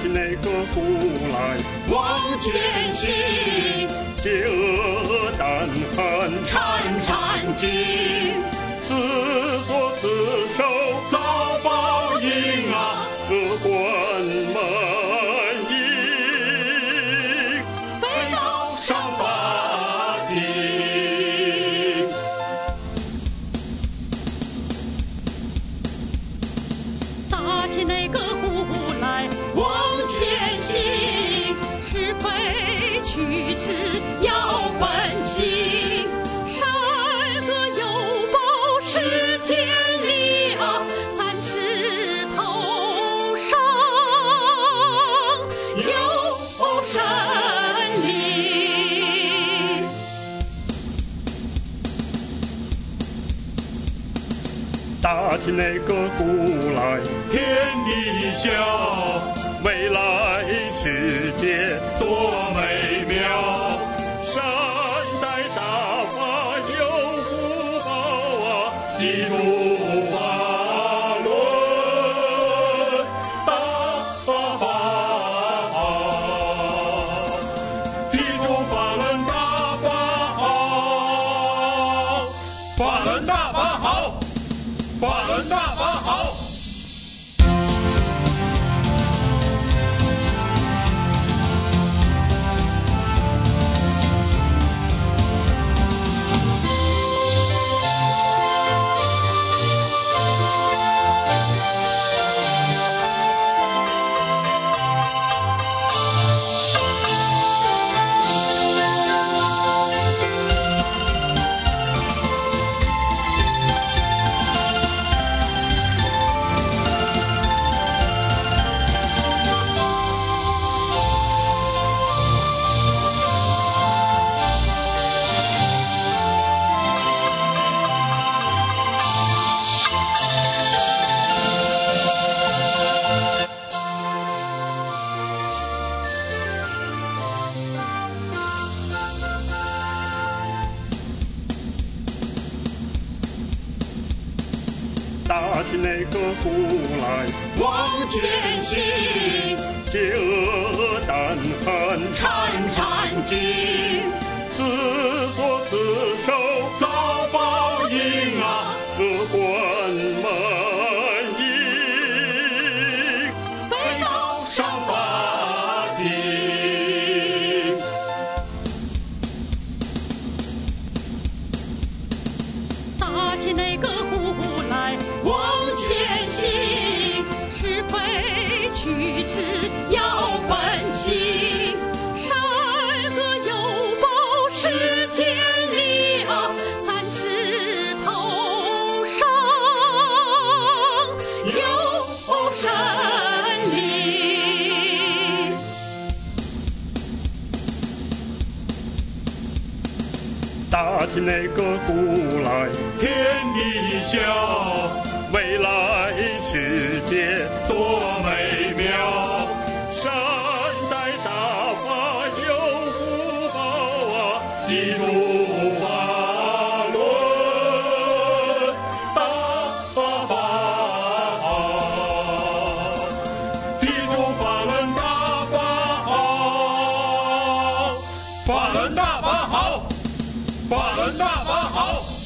起那个鼓来，往前行，邪恶胆寒，颤颤惊，自作自受，遭报应啊！何关满盈，被告上法庭。打起那个起那个鼓来，天地响，打起那个鼓来，往前行，邪恶胆寒，颤颤惊，自作自受，遭报应啊！何关打起那个鼓来，天地笑，未来世界多美妙。善待大法有福报啊！记住法轮大法好，记住法轮大法好，法轮大法好，法轮大法好。